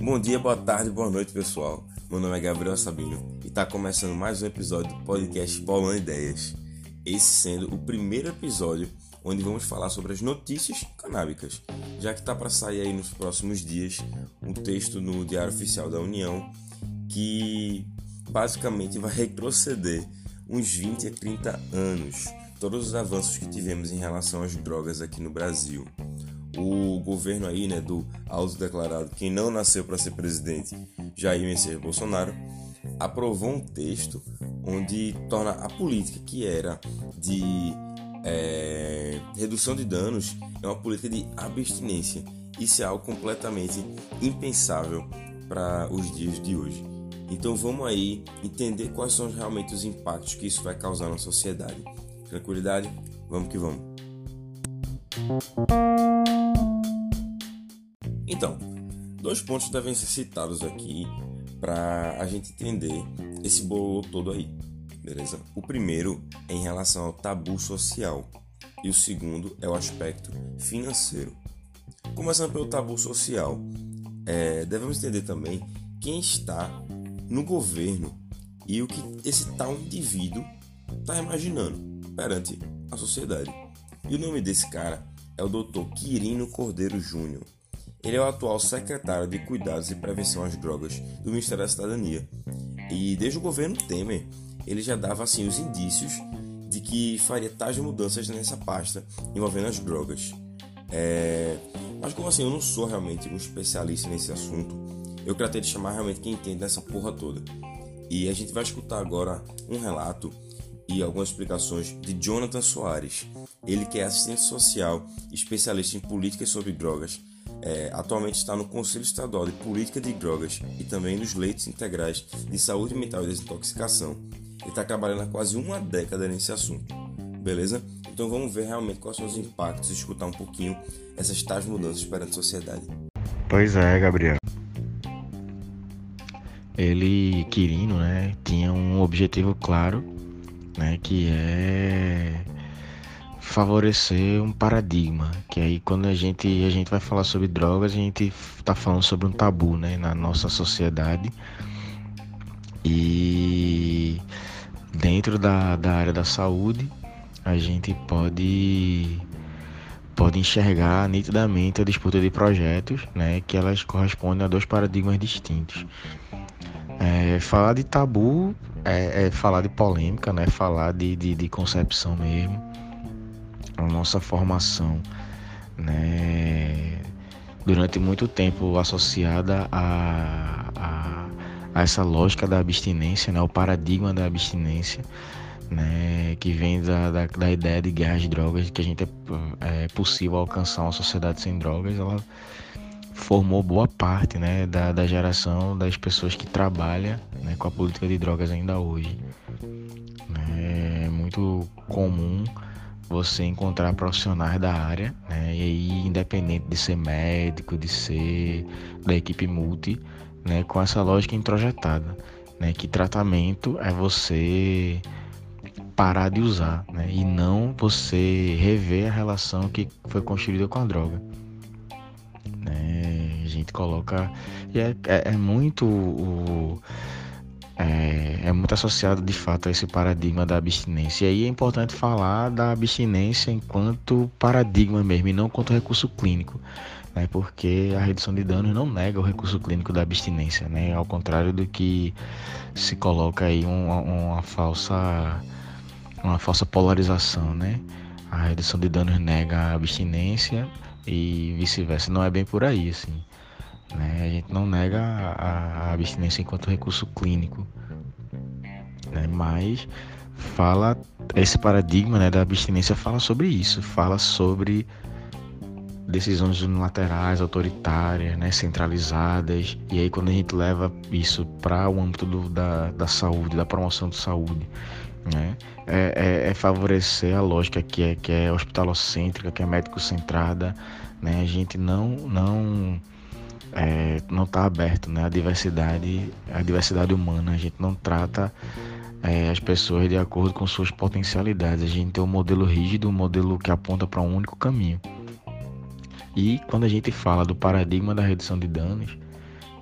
Bom dia, boa tarde, boa noite, pessoal. Meu nome é Gabriel Sabino e está começando mais um episódio do podcast Bolando Ideias. Esse sendo o primeiro episódio onde vamos falar sobre as notícias canábicas, já que está para sair aí nos próximos dias um texto no Diário Oficial da União que basicamente vai retroceder uns 20 a 30 anos todos os avanços que tivemos em relação às drogas aqui no Brasil. O governo aí, né, do autodeclarado quem não nasceu para ser presidente, Jair Messias Bolsonaro, aprovou um texto onde torna a política que era de é, redução de danos é uma política de abstinência. Isso é algo completamente impensável para os dias de hoje. Então vamos aí entender quais são realmente os impactos que isso vai causar na sociedade. Tranquilidade? Vamos que vamos. Então, dois pontos devem ser citados aqui para a gente entender esse bolo todo aí beleza? O primeiro é em relação ao tabu social e o segundo é o aspecto financeiro. Começando pelo tabu social, é, devemos entender também quem está no governo e o que esse tal indivíduo está imaginando perante a sociedade. E o nome desse cara é o Dr. Quirino Cordeiro Júnior. Ele é o atual secretário de Cuidados e Prevenção às Drogas do Ministério da Cidadania. E desde o governo Temer, ele já dava assim os indícios de que faria tais mudanças nessa pasta envolvendo as drogas. É... Mas como assim, eu não sou realmente um especialista nesse assunto, eu tratei de chamar realmente quem entende dessa porra toda. E a gente vai escutar agora um relato e algumas explicações de Jonathan Soares, ele que é assistente social, especialista em políticas sobre drogas, é, atualmente está no Conselho Estadual de Política de Drogas e também nos leitos integrais de saúde mental e desintoxicação ele está trabalhando há quase uma década nesse assunto, beleza? Então vamos ver realmente quais são os impactos e escutar um pouquinho essas tais mudanças perante a sociedade. Pois é, Gabriel. Ele, Quirino, né, tinha um objetivo claro, né, que é favorecer um paradigma, que aí quando a gente a gente vai falar sobre drogas, a gente está falando sobre um tabu, né, na nossa sociedade. E dentro da, da área da saúde, a gente pode pode enxergar nitidamente a disputa de projetos, né, que elas correspondem a dois paradigmas distintos. É, falar de tabu é, é, falar de polêmica, né, falar de, de, de concepção mesmo. A nossa formação, né, durante muito tempo associada a, a a essa lógica da abstinência, né, o paradigma da abstinência, né, que vem da, da, da ideia de guerra de drogas, que a gente é, é, possível alcançar uma sociedade sem drogas, ela formou boa parte né, da, da geração das pessoas que trabalham né, com a política de drogas ainda hoje. É muito comum você encontrar profissionais da área, né, e aí independente de ser médico, de ser da equipe multi, né, com essa lógica introjetada, né, que tratamento é você parar de usar, né, e não você rever a relação que foi construída com a droga. Gente coloca e é, é, é muito o, é, é, muito associado de fato a esse paradigma da abstinência. E aí é importante falar da abstinência enquanto paradigma mesmo, e não quanto recurso clínico né, porque a redução de danos não nega o recurso clínico da abstinência, né, ao contrário do que se coloca aí uma, uma falsa uma falsa polarização, né? A redução de danos nega a abstinência e vice-versa. Não é bem por aí, assim. Né? A gente não nega a, a abstinência enquanto recurso clínico, né? Mas fala esse paradigma né, da abstinência fala sobre isso, fala sobre decisões unilaterais, autoritárias, né, centralizadas. E aí quando a gente leva isso para o âmbito do, da, da saúde, da promoção de saúde, né, é, é, é, favorecer a lógica que é, que é hospitalocêntrica, que é médico-centrada. Né, a gente não não é, não está aberto né, à diversidade, à diversidade humana. A gente não trata é, as pessoas de acordo com suas potencialidades. A gente tem um modelo rígido, um modelo que aponta para um único caminho. E quando a gente fala do paradigma da redução de danos,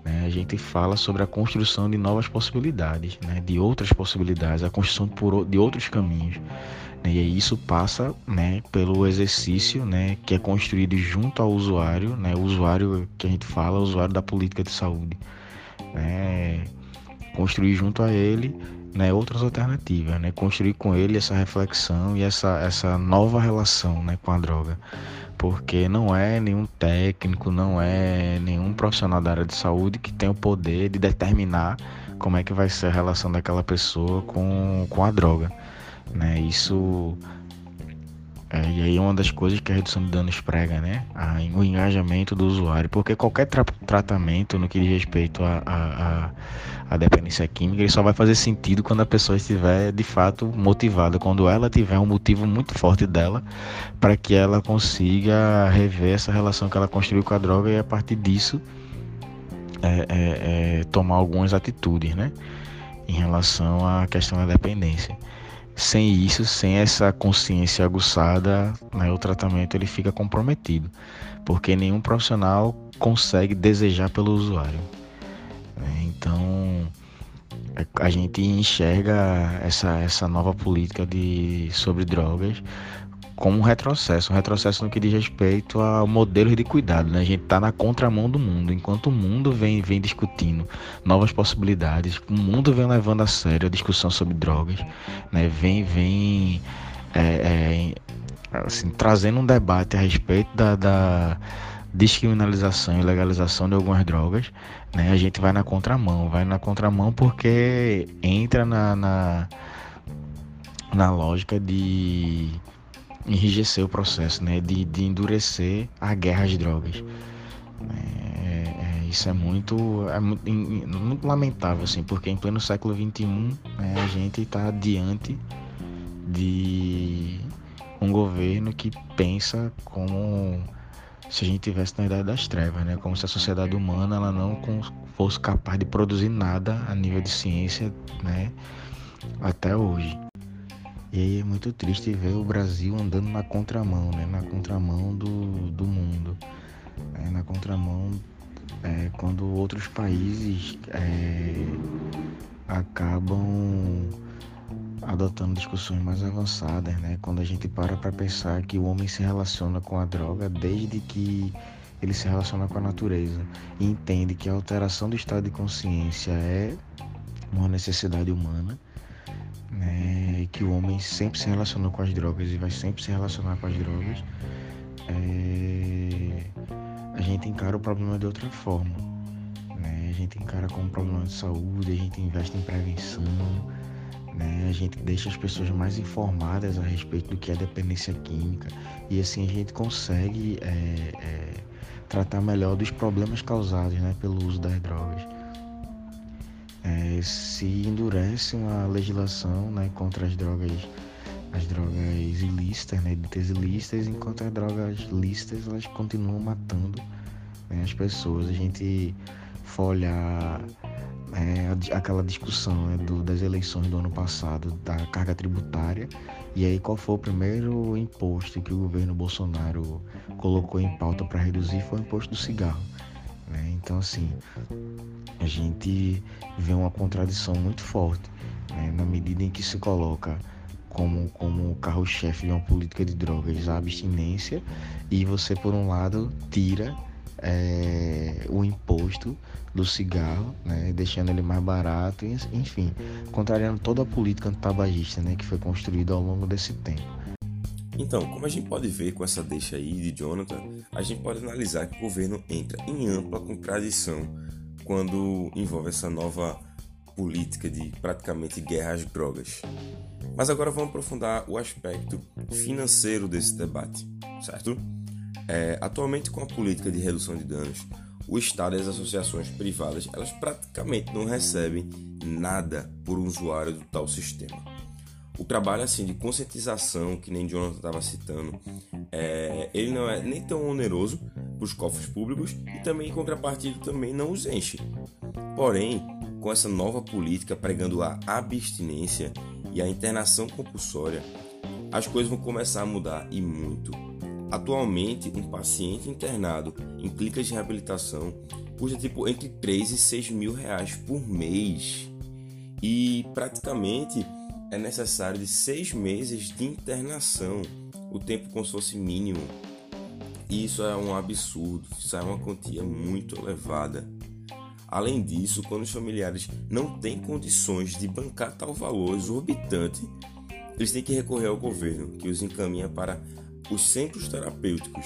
né, a gente fala sobre a construção de novas possibilidades, né, de outras possibilidades, a construção de outros caminhos. E isso passa né, pelo exercício né, que é construído junto ao usuário, né, o usuário que a gente fala, o usuário da política de saúde. Né, construir junto a ele né, outras alternativas, né, construir com ele essa reflexão e essa, essa nova relação né, com a droga. Porque não é nenhum técnico, não é nenhum profissional da área de saúde que tem o poder de determinar como é que vai ser a relação daquela pessoa com, com a droga. Né? Isso é, e aí uma das coisas que a redução de danos prega, né? A, o engajamento do usuário. Porque qualquer tra tratamento no que diz respeito à dependência química, ele só vai fazer sentido quando a pessoa estiver de fato motivada, quando ela tiver um motivo muito forte dela para que ela consiga rever essa relação que ela construiu com a droga e a partir disso é, é, é tomar algumas atitudes, né? Em relação à questão da dependência sem isso, sem essa consciência aguçada, né, o tratamento ele fica comprometido, porque nenhum profissional consegue desejar pelo usuário. Né. Então, a gente enxerga essa, essa nova política de, sobre drogas como um retrocesso, um retrocesso no que diz respeito ao modelo de cuidado. Né? A gente está na contramão do mundo, enquanto o mundo vem, vem discutindo novas possibilidades, o mundo vem levando a sério a discussão sobre drogas, né? vem, vem é, é, assim, trazendo um debate a respeito da, da descriminalização e legalização de algumas drogas, né? a gente vai na contramão, vai na contramão porque entra na, na, na lógica de enrijecer o processo, né? De, de endurecer a guerra às drogas. É, é, isso é muito, é muito, muito, lamentável, assim, porque em pleno século XXI né, a gente está diante de um governo que pensa como se a gente tivesse na idade das trevas, né? Como se a sociedade humana ela não fosse capaz de produzir nada a nível de ciência, né? Até hoje. E aí é muito triste ver o Brasil andando na contramão, né? Na contramão do, do mundo. É, na contramão é, quando outros países é, acabam adotando discussões mais avançadas, né? Quando a gente para para pensar que o homem se relaciona com a droga desde que ele se relaciona com a natureza e entende que a alteração do estado de consciência é uma necessidade humana né, que o homem sempre se relacionou com as drogas e vai sempre se relacionar com as drogas, é, a gente encara o problema de outra forma. Né? A gente encara como problema de saúde, a gente investe em prevenção, né? a gente deixa as pessoas mais informadas a respeito do que é dependência química e assim a gente consegue é, é, tratar melhor dos problemas causados né, pelo uso das drogas é, se endurece uma legislação né, contra as drogas as drogas ilícitas, né, ditas ilícitas, enquanto as drogas lícitas elas continuam matando né, as pessoas. A gente for olhar é, aquela discussão né, do, das eleições do ano passado da carga tributária e aí qual foi o primeiro imposto que o governo Bolsonaro colocou em pauta para reduzir foi o imposto do cigarro. Né? Então assim a gente vê uma contradição muito forte né? na medida em que se coloca como, como carro-chefe de uma política de drogas a abstinência e você por um lado tira é, o imposto do cigarro, né, deixando ele mais barato, enfim, contrariando toda a política antitabagista né, que foi construída ao longo desse tempo. Então, como a gente pode ver com essa deixa aí de Jonathan, a gente pode analisar que o governo entra em ampla contradição quando envolve essa nova política de praticamente guerra às drogas. Mas agora vamos aprofundar o aspecto financeiro desse debate, certo? É, atualmente, com a política de redução de danos, o Estado e as associações privadas elas praticamente não recebem nada por usuário do tal sistema. O trabalho assim de conscientização, que nem Jonathan estava citando, é, ele não é nem tão oneroso para os cofres públicos e também em contrapartida também não os enche. Porém, com essa nova política pregando a abstinência e a internação compulsória, as coisas vão começar a mudar e muito. Atualmente, um paciente internado em clínicas de reabilitação custa tipo entre 3 e 6 mil reais por mês. E praticamente é necessário de seis meses de internação, o tempo como se fosse mínimo. Isso é um absurdo, isso é uma quantia muito elevada. Além disso, quando os familiares não têm condições de bancar tal valor exorbitante, eles têm que recorrer ao governo, que os encaminha para os centros terapêuticos.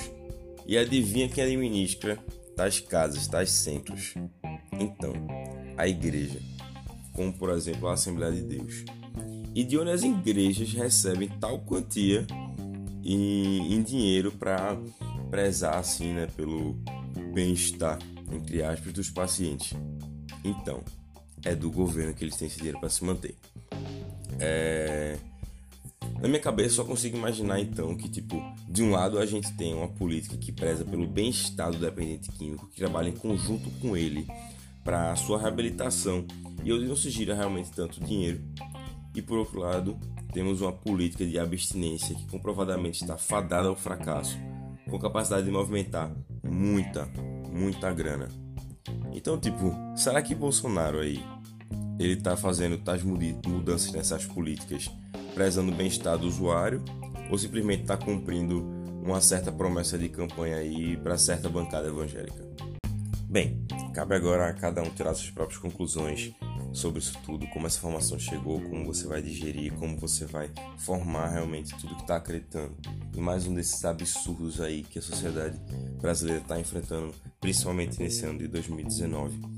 E adivinha quem administra tais casas, tais centros? Então, a igreja, como por exemplo a Assembleia de Deus. E de onde as igrejas recebem tal quantia em, em dinheiro para prezar assim, né, pelo bem-estar, entre aspas, dos pacientes. Então, é do governo que eles têm esse dinheiro para se manter. É... Na minha cabeça, só consigo imaginar então que, tipo, de um lado a gente tem uma política que preza pelo bem-estar do dependente químico, que trabalha em conjunto com ele para sua reabilitação e onde não se gira realmente tanto dinheiro. E por outro lado, temos uma política de abstinência que comprovadamente está fadada ao fracasso, com capacidade de movimentar muita, muita grana. Então, tipo, será que Bolsonaro aí ele está fazendo tais mudanças nessas políticas prezando o bem-estar do usuário ou simplesmente está cumprindo uma certa promessa de campanha aí para certa bancada evangélica? Bem, cabe agora a cada um tirar suas próprias conclusões sobre isso tudo, como essa informação chegou, como você vai digerir, como você vai formar realmente tudo que está acreditando. E mais um desses absurdos aí que a sociedade brasileira está enfrentando, principalmente nesse ano de 2019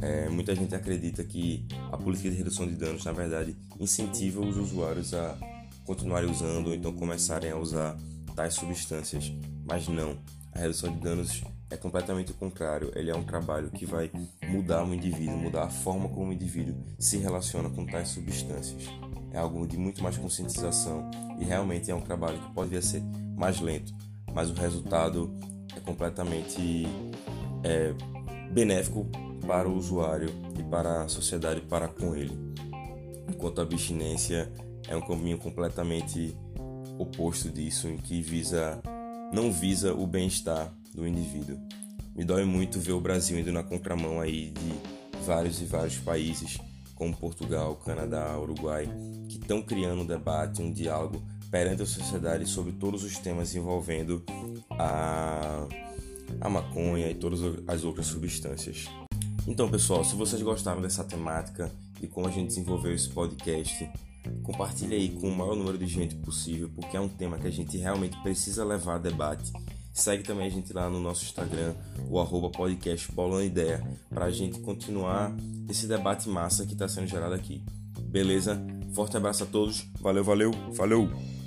é, muita gente acredita que a política de redução de danos, na verdade, incentiva os usuários a continuarem usando ou então começarem a usar tais substâncias. Mas não, a redução de danos é completamente o contrário. Ele é um trabalho que vai mudar o indivíduo, mudar a forma como o indivíduo se relaciona com tais substâncias. É algo de muito mais conscientização e realmente é um trabalho que pode ser mais lento, mas o resultado é completamente é, benéfico para o usuário e para a sociedade para com ele. Enquanto a abstinência é um caminho completamente oposto disso, em que visa não visa o bem-estar do indivíduo. Me dói muito ver o Brasil indo na contramão aí de vários e vários países, como Portugal, Canadá, Uruguai, que estão criando um debate, um diálogo perante a sociedade sobre todos os temas envolvendo a, a maconha e todas as outras substâncias. Então, pessoal, se vocês gostaram dessa temática e como a gente desenvolveu esse podcast, compartilhe aí com o maior número de gente possível, porque é um tema que a gente realmente precisa levar a debate. Segue também a gente lá no nosso Instagram, o arroba podcast Bolando Ideia, para a gente continuar esse debate massa que está sendo gerado aqui. Beleza? Forte abraço a todos. Valeu, valeu, falou!